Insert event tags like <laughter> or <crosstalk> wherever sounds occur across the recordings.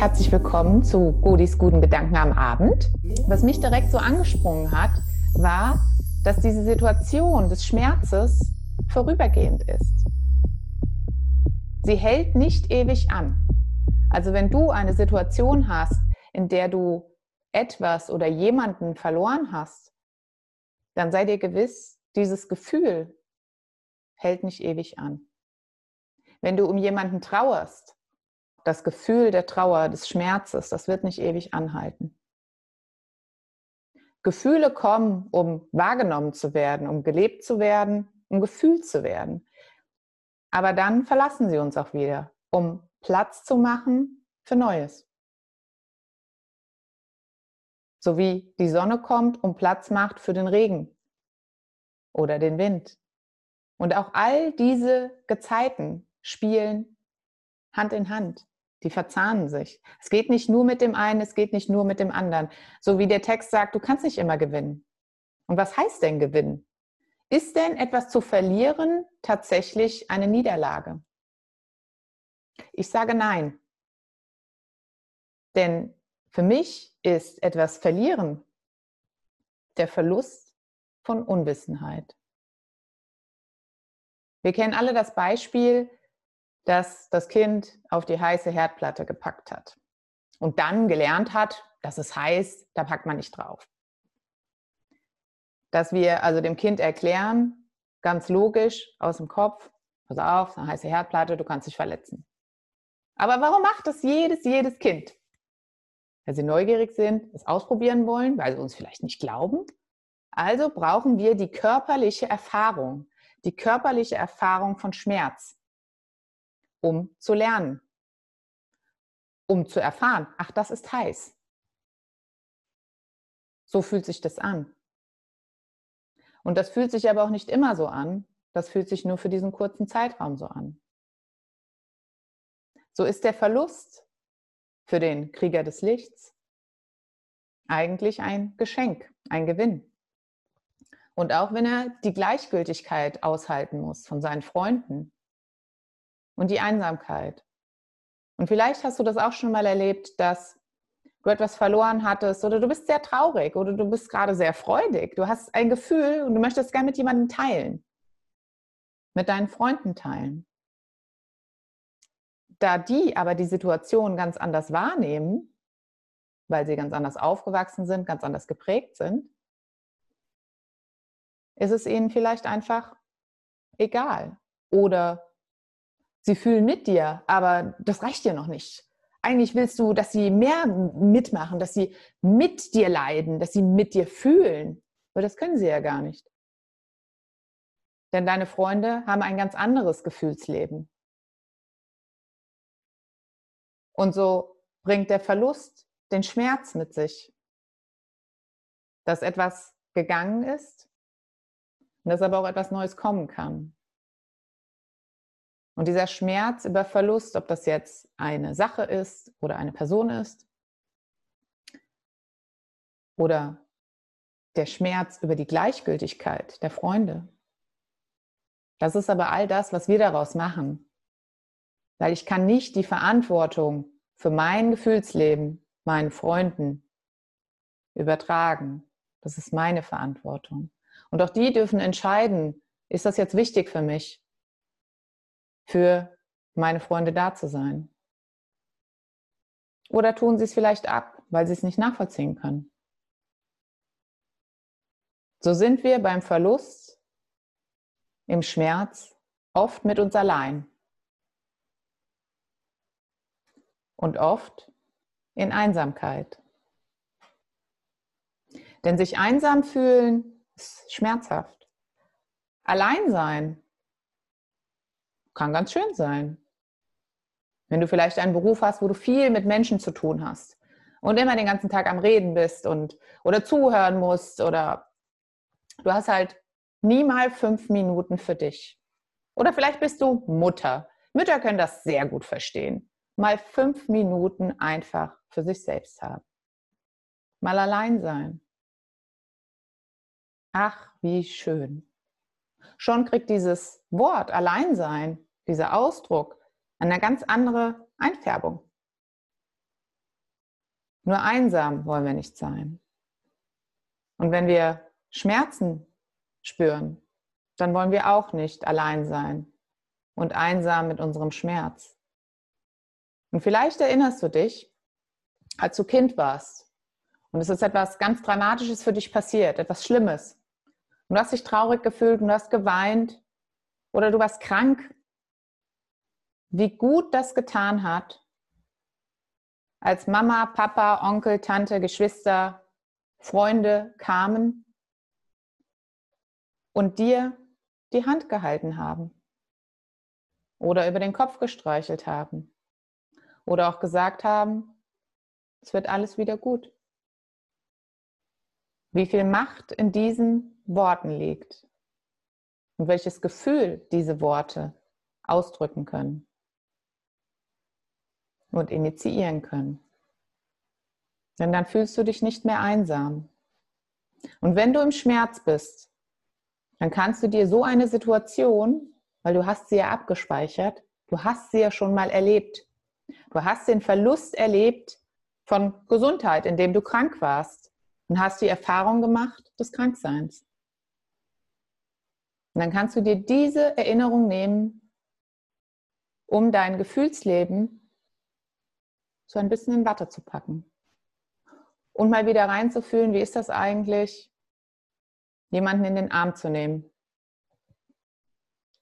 Herzlich willkommen zu Godis guten Gedanken am Abend. Was mich direkt so angesprungen hat, war, dass diese Situation des Schmerzes vorübergehend ist. Sie hält nicht ewig an. Also wenn du eine Situation hast, in der du etwas oder jemanden verloren hast, dann sei dir gewiss, dieses Gefühl hält nicht ewig an. Wenn du um jemanden trauerst, das Gefühl der Trauer, des Schmerzes, das wird nicht ewig anhalten. Gefühle kommen, um wahrgenommen zu werden, um gelebt zu werden, um gefühlt zu werden. Aber dann verlassen sie uns auch wieder, um Platz zu machen für Neues. So wie die Sonne kommt und Platz macht für den Regen oder den Wind. Und auch all diese Gezeiten spielen Hand in Hand. Die verzahnen sich. Es geht nicht nur mit dem einen, es geht nicht nur mit dem anderen. So wie der Text sagt, du kannst nicht immer gewinnen. Und was heißt denn gewinnen? Ist denn etwas zu verlieren tatsächlich eine Niederlage? Ich sage nein. Denn für mich ist etwas verlieren der Verlust von Unwissenheit. Wir kennen alle das Beispiel, dass das Kind auf die heiße Herdplatte gepackt hat und dann gelernt hat, dass es heiß, da packt man nicht drauf. Dass wir also dem Kind erklären, ganz logisch aus dem Kopf, pass auf, eine heiße Herdplatte, du kannst dich verletzen. Aber warum macht das jedes, jedes Kind? Weil sie neugierig sind, es ausprobieren wollen, weil sie uns vielleicht nicht glauben. Also brauchen wir die körperliche Erfahrung, die körperliche Erfahrung von Schmerz um zu lernen, um zu erfahren, ach, das ist heiß. So fühlt sich das an. Und das fühlt sich aber auch nicht immer so an. Das fühlt sich nur für diesen kurzen Zeitraum so an. So ist der Verlust für den Krieger des Lichts eigentlich ein Geschenk, ein Gewinn. Und auch wenn er die Gleichgültigkeit aushalten muss von seinen Freunden, und die Einsamkeit. Und vielleicht hast du das auch schon mal erlebt, dass du etwas verloren hattest oder du bist sehr traurig oder du bist gerade sehr freudig. Du hast ein Gefühl und du möchtest gerne mit jemandem teilen, mit deinen Freunden teilen. Da die aber die Situation ganz anders wahrnehmen, weil sie ganz anders aufgewachsen sind, ganz anders geprägt sind, ist es ihnen vielleicht einfach egal oder Sie fühlen mit dir, aber das reicht dir noch nicht. Eigentlich willst du, dass sie mehr mitmachen, dass sie mit dir leiden, dass sie mit dir fühlen. Aber das können sie ja gar nicht. Denn deine Freunde haben ein ganz anderes Gefühlsleben. Und so bringt der Verlust den Schmerz mit sich, dass etwas gegangen ist und dass aber auch etwas Neues kommen kann. Und dieser Schmerz über Verlust, ob das jetzt eine Sache ist oder eine Person ist, oder der Schmerz über die Gleichgültigkeit der Freunde, das ist aber all das, was wir daraus machen. Weil ich kann nicht die Verantwortung für mein Gefühlsleben meinen Freunden übertragen. Das ist meine Verantwortung. Und auch die dürfen entscheiden, ist das jetzt wichtig für mich? Für meine Freunde da zu sein? Oder tun sie es vielleicht ab, weil sie es nicht nachvollziehen können? So sind wir beim Verlust, im Schmerz, oft mit uns allein. Und oft in Einsamkeit. Denn sich einsam fühlen ist schmerzhaft. Allein sein kann ganz schön sein. Wenn du vielleicht einen Beruf hast, wo du viel mit Menschen zu tun hast und immer den ganzen Tag am Reden bist und oder zuhören musst oder du hast halt nie mal fünf Minuten für dich. Oder vielleicht bist du Mutter. Mütter können das sehr gut verstehen. Mal fünf Minuten einfach für sich selbst haben. Mal allein sein. Ach, wie schön schon kriegt dieses Wort Alleinsein, dieser Ausdruck, eine ganz andere Einfärbung. Nur einsam wollen wir nicht sein. Und wenn wir Schmerzen spüren, dann wollen wir auch nicht allein sein und einsam mit unserem Schmerz. Und vielleicht erinnerst du dich, als du Kind warst und es ist etwas ganz Dramatisches für dich passiert, etwas Schlimmes. Und du hast dich traurig gefühlt und du hast geweint oder du warst krank. Wie gut das getan hat, als Mama, Papa, Onkel, Tante, Geschwister, Freunde kamen und dir die Hand gehalten haben oder über den Kopf gestreichelt haben oder auch gesagt haben, es wird alles wieder gut. Wie viel Macht in diesen Worten liegt und welches Gefühl diese Worte ausdrücken können und initiieren können. Denn dann fühlst du dich nicht mehr einsam. Und wenn du im Schmerz bist, dann kannst du dir so eine Situation, weil du hast sie ja abgespeichert, du hast sie ja schon mal erlebt. Du hast den Verlust erlebt von Gesundheit, indem du krank warst und hast die Erfahrung gemacht des Krankseins. Und dann kannst du dir diese Erinnerung nehmen, um dein Gefühlsleben so ein bisschen in Watte zu packen. Und mal wieder reinzufühlen, wie ist das eigentlich, jemanden in den Arm zu nehmen.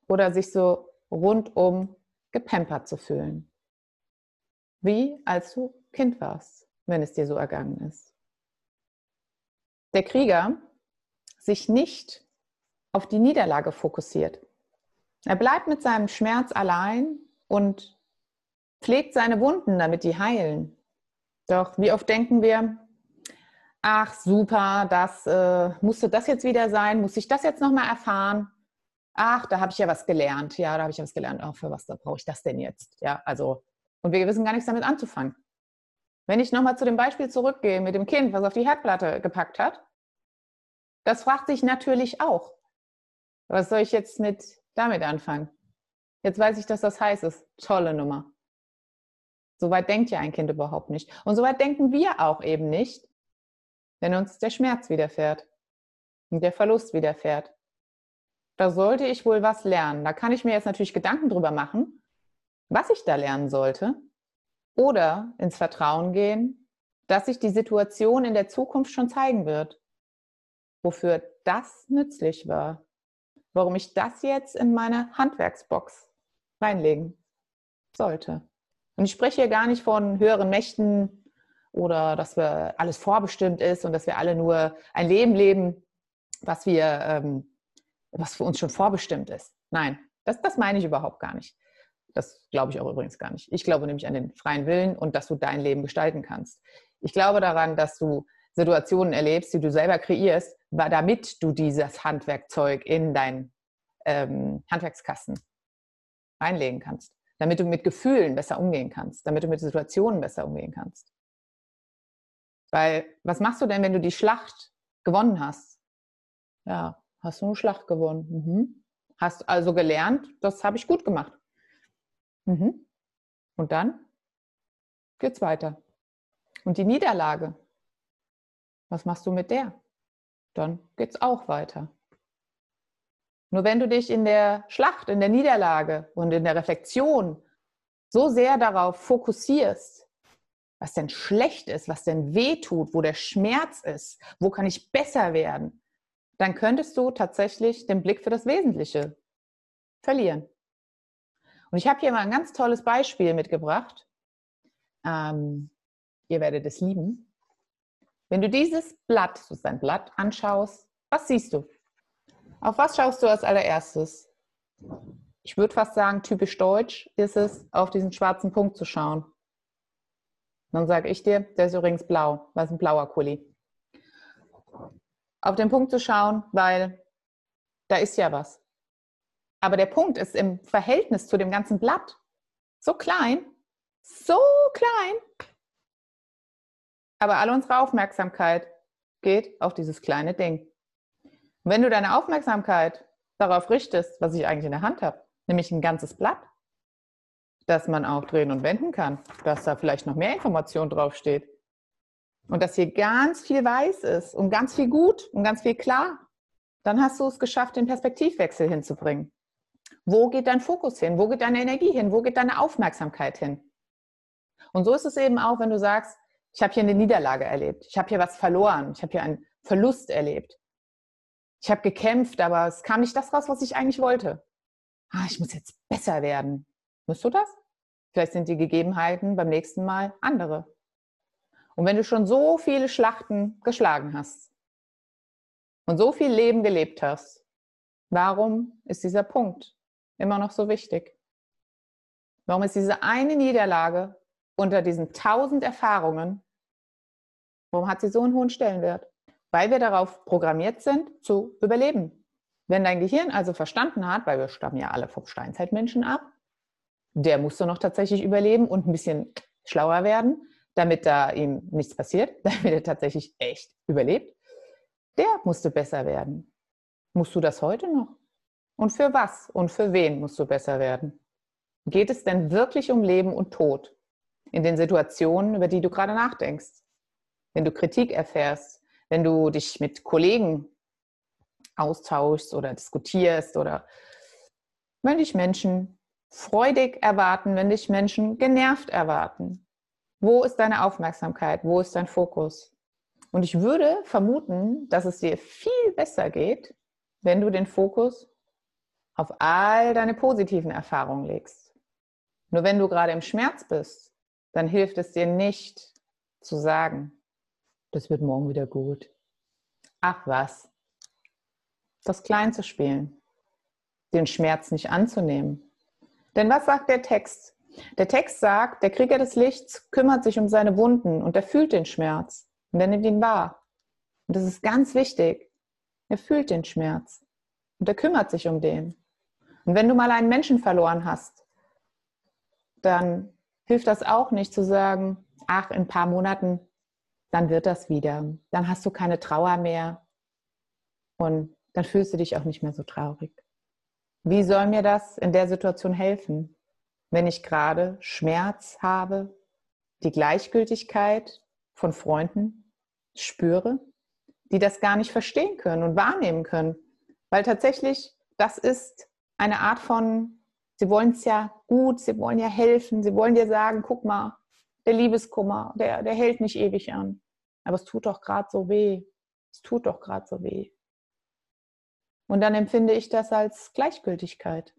Oder sich so rundum gepampert zu fühlen. Wie als du Kind warst, wenn es dir so ergangen ist. Der Krieger sich nicht auf die Niederlage fokussiert. Er bleibt mit seinem Schmerz allein und pflegt seine Wunden, damit die heilen. Doch wie oft denken wir, ach super, das äh, musste das jetzt wieder sein, muss ich das jetzt nochmal erfahren? Ach, da habe ich ja was gelernt. Ja, da habe ich ja was gelernt. Ach, für was brauche ich das denn jetzt? Ja, also, und wir wissen gar nichts damit anzufangen. Wenn ich nochmal zu dem Beispiel zurückgehe mit dem Kind, was auf die Herdplatte gepackt hat, das fragt sich natürlich auch, was soll ich jetzt mit damit anfangen? Jetzt weiß ich, dass das heiß ist. Tolle Nummer. Soweit denkt ja ein Kind überhaupt nicht. Und soweit denken wir auch eben nicht, wenn uns der Schmerz widerfährt und der Verlust widerfährt. Da sollte ich wohl was lernen. Da kann ich mir jetzt natürlich Gedanken drüber machen, was ich da lernen sollte. Oder ins Vertrauen gehen, dass sich die Situation in der Zukunft schon zeigen wird, wofür das nützlich war, warum ich das jetzt in meine Handwerksbox reinlegen sollte. Und ich spreche hier gar nicht von höheren Mächten oder dass wir alles vorbestimmt ist und dass wir alle nur ein Leben leben, was wir, ähm, was für uns schon vorbestimmt ist. Nein, das, das meine ich überhaupt gar nicht. Das glaube ich auch übrigens gar nicht. Ich glaube nämlich an den freien Willen und dass du dein Leben gestalten kannst. Ich glaube daran, dass du Situationen erlebst, die du selber kreierst, damit du dieses Handwerkzeug in deinen ähm, Handwerkskasten reinlegen kannst. Damit du mit Gefühlen besser umgehen kannst, damit du mit Situationen besser umgehen kannst. Weil, was machst du denn, wenn du die Schlacht gewonnen hast? Ja, hast du eine Schlacht gewonnen. Mhm. Hast also gelernt, das habe ich gut gemacht. Mhm. Und dann geht's weiter. Und die Niederlage, was machst du mit der? Dann geht's auch weiter. Nur wenn du dich in der Schlacht, in der Niederlage und in der Reflexion so sehr darauf fokussierst, was denn schlecht ist, was denn weh tut, wo der Schmerz ist, wo kann ich besser werden, dann könntest du tatsächlich den Blick für das Wesentliche verlieren. Und ich habe hier mal ein ganz tolles Beispiel mitgebracht. Ähm, ihr werdet es lieben. Wenn du dieses Blatt, das ist ein Blatt, anschaust, was siehst du? Auf was schaust du als allererstes? Ich würde fast sagen, typisch deutsch ist es, auf diesen schwarzen Punkt zu schauen. Dann sage ich dir, der ist übrigens blau, weil es ein blauer Kuli. Auf den Punkt zu schauen, weil da ist ja was. Aber der Punkt ist im Verhältnis zu dem ganzen Blatt so klein, so klein. Aber alle unsere Aufmerksamkeit geht auf dieses kleine Ding. Und wenn du deine Aufmerksamkeit darauf richtest, was ich eigentlich in der Hand habe, nämlich ein ganzes Blatt, dass man auch drehen und wenden kann, dass da vielleicht noch mehr Information draufsteht, und dass hier ganz viel weiß ist und ganz viel gut und ganz viel klar, dann hast du es geschafft, den Perspektivwechsel hinzubringen. Wo geht dein Fokus hin? Wo geht deine Energie hin? Wo geht deine Aufmerksamkeit hin? Und so ist es eben auch, wenn du sagst, ich habe hier eine Niederlage erlebt, ich habe hier was verloren, ich habe hier einen Verlust erlebt. Ich habe gekämpft, aber es kam nicht das raus, was ich eigentlich wollte. Ah, ich muss jetzt besser werden. Musst du das? Vielleicht sind die Gegebenheiten beim nächsten Mal andere. Und wenn du schon so viele Schlachten geschlagen hast und so viel Leben gelebt hast, warum ist dieser Punkt immer noch so wichtig? Warum ist diese eine Niederlage unter diesen tausend Erfahrungen, warum hat sie so einen hohen Stellenwert? Weil wir darauf programmiert sind, zu überleben. Wenn dein Gehirn also verstanden hat, weil wir stammen ja alle vom Steinzeitmenschen ab, der musste noch tatsächlich überleben und ein bisschen schlauer werden, damit da ihm nichts passiert, <laughs> damit er tatsächlich echt überlebt. Der musste besser werden. Musst du das heute noch? Und für was und für wen musst du besser werden? Geht es denn wirklich um Leben und Tod in den Situationen, über die du gerade nachdenkst? Wenn du Kritik erfährst, wenn du dich mit Kollegen austauschst oder diskutierst oder wenn dich Menschen freudig erwarten, wenn dich Menschen genervt erwarten. Wo ist deine Aufmerksamkeit? Wo ist dein Fokus? Und ich würde vermuten, dass es dir viel besser geht, wenn du den Fokus auf all deine positiven Erfahrungen legst. Nur wenn du gerade im Schmerz bist, dann hilft es dir nicht zu sagen, das wird morgen wieder gut. Ach was, das klein zu spielen, den Schmerz nicht anzunehmen. Denn was sagt der Text? Der Text sagt, der Krieger des Lichts kümmert sich um seine Wunden und er fühlt den Schmerz und er nimmt ihn wahr. Und das ist ganz wichtig. Er fühlt den Schmerz und er kümmert sich um den. Und wenn du mal einen Menschen verloren hast, dann hilft das auch nicht zu sagen, ach, in ein paar Monaten, dann wird das wieder. Dann hast du keine Trauer mehr und dann fühlst du dich auch nicht mehr so traurig. Wie soll mir das in der Situation helfen, wenn ich gerade Schmerz habe, die Gleichgültigkeit von Freunden spüre, die das gar nicht verstehen können und wahrnehmen können? Weil tatsächlich das ist eine Art von, sie wollen es ja gut, sie wollen ja helfen, sie wollen dir sagen, guck mal, der Liebeskummer, der, der hält nicht ewig an. Aber es tut doch gerade so weh. Es tut doch gerade so weh. Und dann empfinde ich das als Gleichgültigkeit.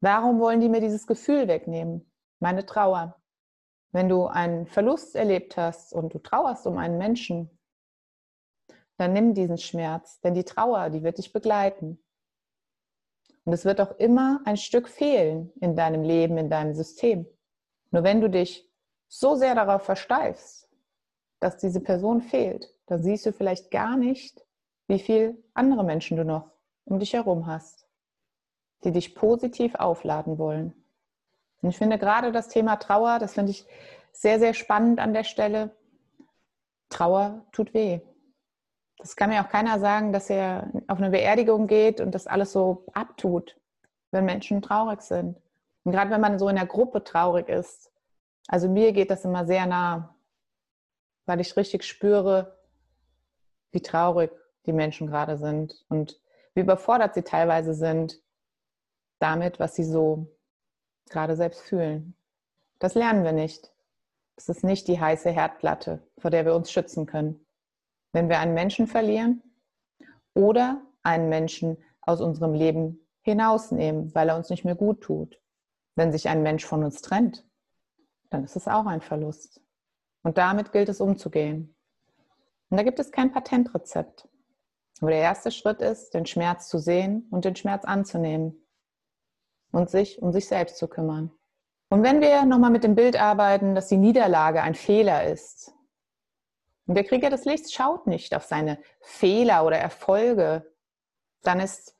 Warum wollen die mir dieses Gefühl wegnehmen? Meine Trauer. Wenn du einen Verlust erlebt hast und du trauerst um einen Menschen, dann nimm diesen Schmerz, denn die Trauer, die wird dich begleiten. Und es wird auch immer ein Stück fehlen in deinem Leben, in deinem System. Nur wenn du dich so sehr darauf versteifst, dass diese Person fehlt, dann siehst du vielleicht gar nicht, wie viele andere Menschen du noch um dich herum hast, die dich positiv aufladen wollen. Und ich finde gerade das Thema Trauer, das finde ich sehr, sehr spannend an der Stelle. Trauer tut weh. Das kann mir auch keiner sagen, dass er auf eine Beerdigung geht und das alles so abtut, wenn Menschen traurig sind. Und gerade wenn man so in der Gruppe traurig ist. Also mir geht das immer sehr nah, weil ich richtig spüre, wie traurig die Menschen gerade sind und wie überfordert sie teilweise sind damit, was sie so gerade selbst fühlen. Das lernen wir nicht. Es ist nicht die heiße Herdplatte, vor der wir uns schützen können. Wenn wir einen Menschen verlieren oder einen Menschen aus unserem Leben hinausnehmen, weil er uns nicht mehr gut tut. Wenn sich ein Mensch von uns trennt, dann ist es auch ein Verlust. Und damit gilt es umzugehen. Und da gibt es kein Patentrezept. Aber der erste Schritt ist, den Schmerz zu sehen und den Schmerz anzunehmen und sich um sich selbst zu kümmern. Und wenn wir nochmal mit dem Bild arbeiten, dass die Niederlage ein Fehler ist, und der Krieger des Lichts schaut nicht auf seine Fehler oder Erfolge, dann ist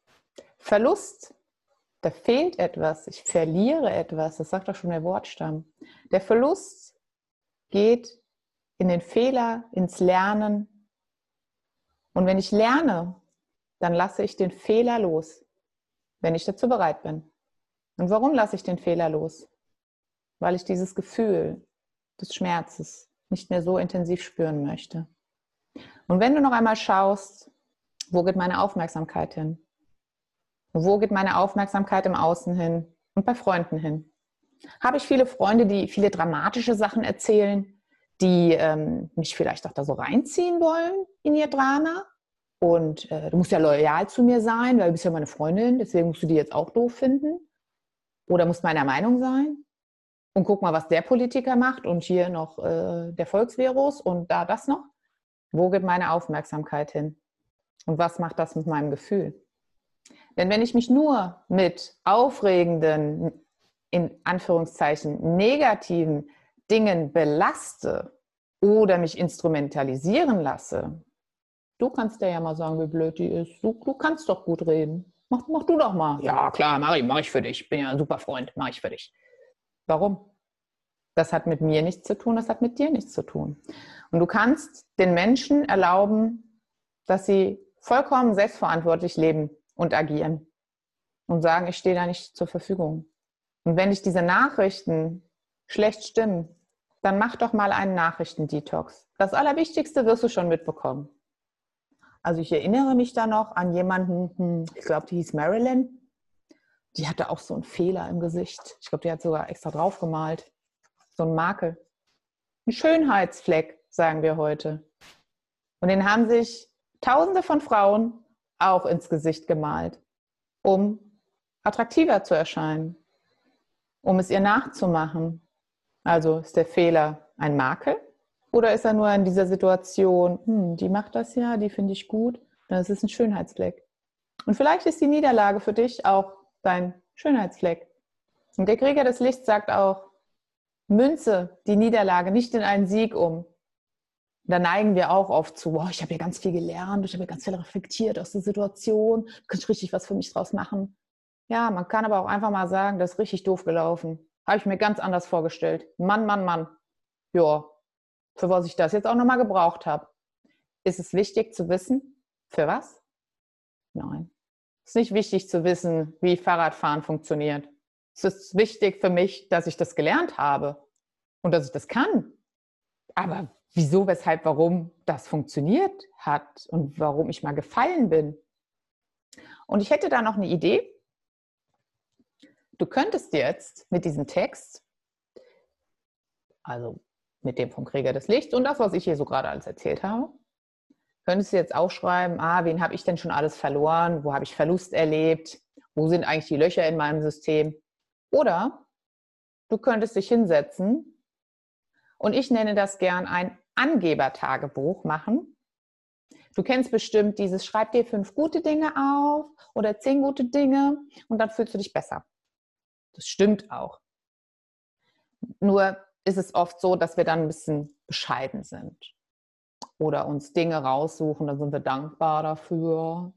Verlust, da fehlt etwas, ich verliere etwas, das sagt doch schon der Wortstamm. Der Verlust geht in den Fehler, ins Lernen, und wenn ich lerne, dann lasse ich den Fehler los, wenn ich dazu bereit bin. Und warum lasse ich den Fehler los? Weil ich dieses Gefühl des Schmerzes nicht mehr so intensiv spüren möchte. Und wenn du noch einmal schaust, wo geht meine Aufmerksamkeit hin? Wo geht meine Aufmerksamkeit im Außen hin und bei Freunden hin? Habe ich viele Freunde, die viele dramatische Sachen erzählen, die ähm, mich vielleicht auch da so reinziehen wollen in ihr Drama? Und äh, du musst ja loyal zu mir sein, weil du bist ja meine Freundin, deswegen musst du die jetzt auch doof finden. Oder musst meiner Meinung sein. Und guck mal, was der Politiker macht und hier noch äh, der Volksvirus und da das noch. Wo geht meine Aufmerksamkeit hin? Und was macht das mit meinem Gefühl? Denn wenn ich mich nur mit aufregenden, in Anführungszeichen negativen Dingen belaste oder mich instrumentalisieren lasse, du kannst dir ja mal sagen, wie blöd die ist. Du, du kannst doch gut reden. Mach, mach du doch mal. Ja, klar, ich, mach ich für dich. Bin ja ein super Freund, mach ich für dich. Warum? Das hat mit mir nichts zu tun, das hat mit dir nichts zu tun. Und du kannst den Menschen erlauben, dass sie vollkommen selbstverantwortlich leben und agieren und sagen, ich stehe da nicht zur Verfügung. Und wenn dich diese Nachrichten schlecht stimmen, dann mach doch mal einen Nachrichtendetox. Das Allerwichtigste wirst du schon mitbekommen. Also ich erinnere mich da noch an jemanden, hm, ich glaube, die hieß Marilyn. Die hatte auch so einen Fehler im Gesicht. Ich glaube, die hat sogar extra draufgemalt. So ein Makel. Ein Schönheitsfleck, sagen wir heute. Und den haben sich Tausende von Frauen auch ins Gesicht gemalt, um attraktiver zu erscheinen, um es ihr nachzumachen. Also ist der Fehler ein Makel oder ist er nur in dieser Situation, hm, die macht das ja, die finde ich gut, dann ist es ein Schönheitsfleck. Und vielleicht ist die Niederlage für dich auch dein Schönheitsfleck. Und der Krieger des Lichts sagt auch, münze die Niederlage nicht in einen Sieg um, da neigen wir auch oft zu, wow, ich habe hier ganz viel gelernt, ich habe hier ganz viel reflektiert aus der Situation, du kannst richtig was für mich draus machen. Ja, man kann aber auch einfach mal sagen, das ist richtig doof gelaufen. Habe ich mir ganz anders vorgestellt. Mann, Mann, Mann. Ja, für was ich das jetzt auch nochmal gebraucht habe. Ist es wichtig zu wissen, für was? Nein. Es ist nicht wichtig zu wissen, wie Fahrradfahren funktioniert. Es ist wichtig für mich, dass ich das gelernt habe und dass ich das kann. Aber wieso, weshalb, warum das funktioniert hat und warum ich mal gefallen bin. Und ich hätte da noch eine Idee. Du könntest jetzt mit diesem Text, also mit dem vom Krieger des Lichts und das, was ich hier so gerade alles erzählt habe, könntest du jetzt aufschreiben, ah, wen habe ich denn schon alles verloren, wo habe ich Verlust erlebt, wo sind eigentlich die Löcher in meinem System. Oder du könntest dich hinsetzen und ich nenne das gern ein Angebertagebuch machen. Du kennst bestimmt dieses, schreib dir fünf gute Dinge auf oder zehn gute Dinge und dann fühlst du dich besser. Das stimmt auch. Nur ist es oft so, dass wir dann ein bisschen bescheiden sind oder uns Dinge raussuchen, dann sind wir dankbar dafür.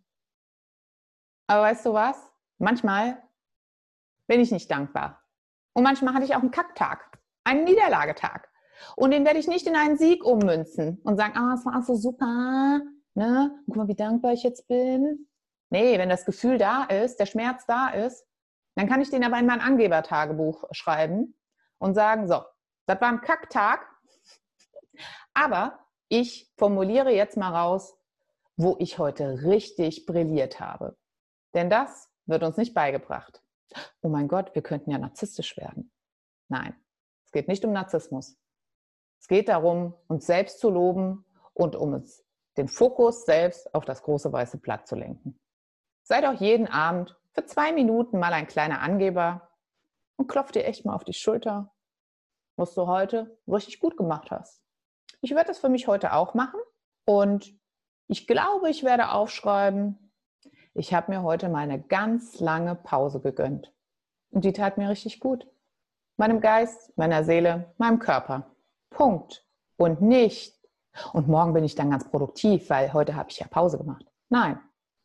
Aber weißt du was? Manchmal bin ich nicht dankbar. Und manchmal hatte ich auch einen Kacktag, einen Niederlagetag. Und den werde ich nicht in einen Sieg ummünzen und sagen, ah, es war so super, ne? Guck mal, wie dankbar ich jetzt bin. Nee, wenn das Gefühl da ist, der Schmerz da ist, dann kann ich den aber in mein Angebertagebuch schreiben und sagen, so, das war ein Kacktag, aber ich formuliere jetzt mal raus, wo ich heute richtig brilliert habe. Denn das wird uns nicht beigebracht. Oh mein Gott, wir könnten ja narzisstisch werden. Nein, es geht nicht um Narzissmus. Es geht darum, uns selbst zu loben und um uns den Fokus selbst auf das große weiße Blatt zu lenken. Sei doch jeden Abend für zwei Minuten mal ein kleiner Angeber und klopf dir echt mal auf die Schulter, was du heute richtig gut gemacht hast. Ich werde das für mich heute auch machen und ich glaube, ich werde aufschreiben, ich habe mir heute mal eine ganz lange Pause gegönnt. Und die tat mir richtig gut. Meinem Geist, meiner Seele, meinem Körper. Punkt. Und nicht, und morgen bin ich dann ganz produktiv, weil heute habe ich ja Pause gemacht. Nein.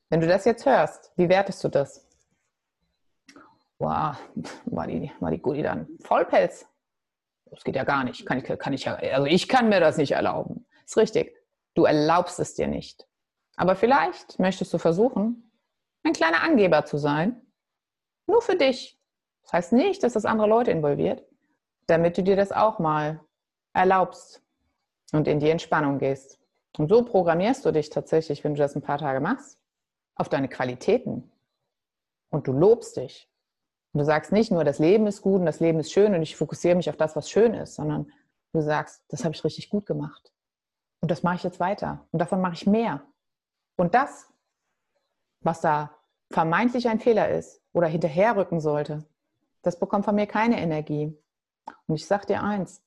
Wenn du das jetzt hörst, wie wertest du das? Wow, war die, war die Gudi dann Vollpelz? Das geht ja gar nicht. Kann ich, kann ich ja, also ich kann mir das nicht erlauben. Ist richtig. Du erlaubst es dir nicht. Aber vielleicht möchtest du versuchen, ein kleiner Angeber zu sein. Nur für dich. Das heißt nicht, dass das andere Leute involviert, damit du dir das auch mal erlaubst. und in die Entspannung gehst. Und so programmierst du dich tatsächlich, wenn du das ein paar Tage machst, auf deine Qualitäten. Und du lobst dich. Und du sagst nicht nur, das Leben ist gut und das Leben ist schön und ich fokussiere mich auf das, was schön ist, sondern du sagst, das habe ich richtig gut gemacht. Und das mache ich jetzt weiter. Und davon mache ich mehr. Und das, was da vermeintlich ein Fehler ist oder hinterherrücken sollte, das bekommt von mir keine Energie. Und ich sage dir eins,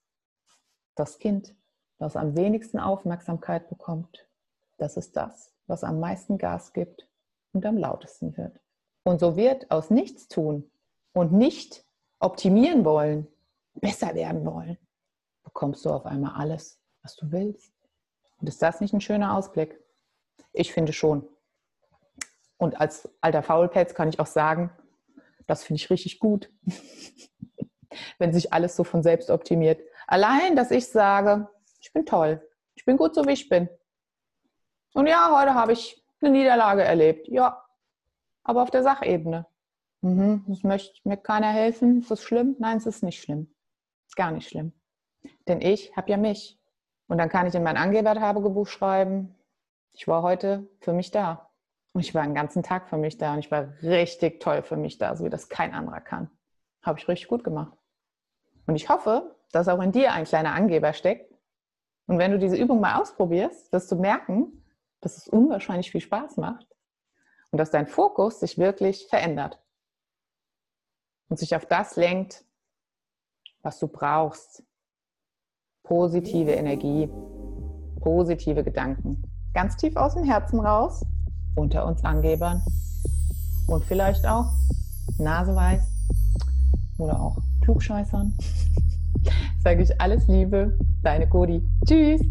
das Kind, das am wenigsten Aufmerksamkeit bekommt, das ist das, was am meisten Gas gibt und am lautesten wird. Und so wird aus nichts tun und nicht optimieren wollen, besser werden wollen, bekommst du auf einmal alles, was du willst. Und ist das nicht ein schöner Ausblick? Ich finde schon. Und als alter Faulpelz kann ich auch sagen, das finde ich richtig gut, <laughs> wenn sich alles so von selbst optimiert. Allein, dass ich sage, ich bin toll, ich bin gut so, wie ich bin. Und ja, heute habe ich eine Niederlage erlebt. Ja, aber auf der Sachebene. Mhm, das möchte mir keiner helfen. Ist das schlimm? Nein, es ist nicht schlimm. Gar nicht schlimm. Denn ich habe ja mich. Und dann kann ich in mein Angebertagebuch schreiben, ich war heute für mich da. Und ich war einen ganzen Tag für mich da. Und ich war richtig toll für mich da, so wie das kein anderer kann. Habe ich richtig gut gemacht. Und ich hoffe, dass auch in dir ein kleiner Angeber steckt. Und wenn du diese Übung mal ausprobierst, wirst du merken, dass es unwahrscheinlich viel Spaß macht und dass dein Fokus sich wirklich verändert und sich auf das lenkt, was du brauchst. Positive Energie, positive Gedanken. Ganz tief aus dem Herzen raus, unter uns Angebern und vielleicht auch naseweiß oder auch Klugscheißern. <laughs> Sage ich alles Liebe, deine Cody. Tschüss.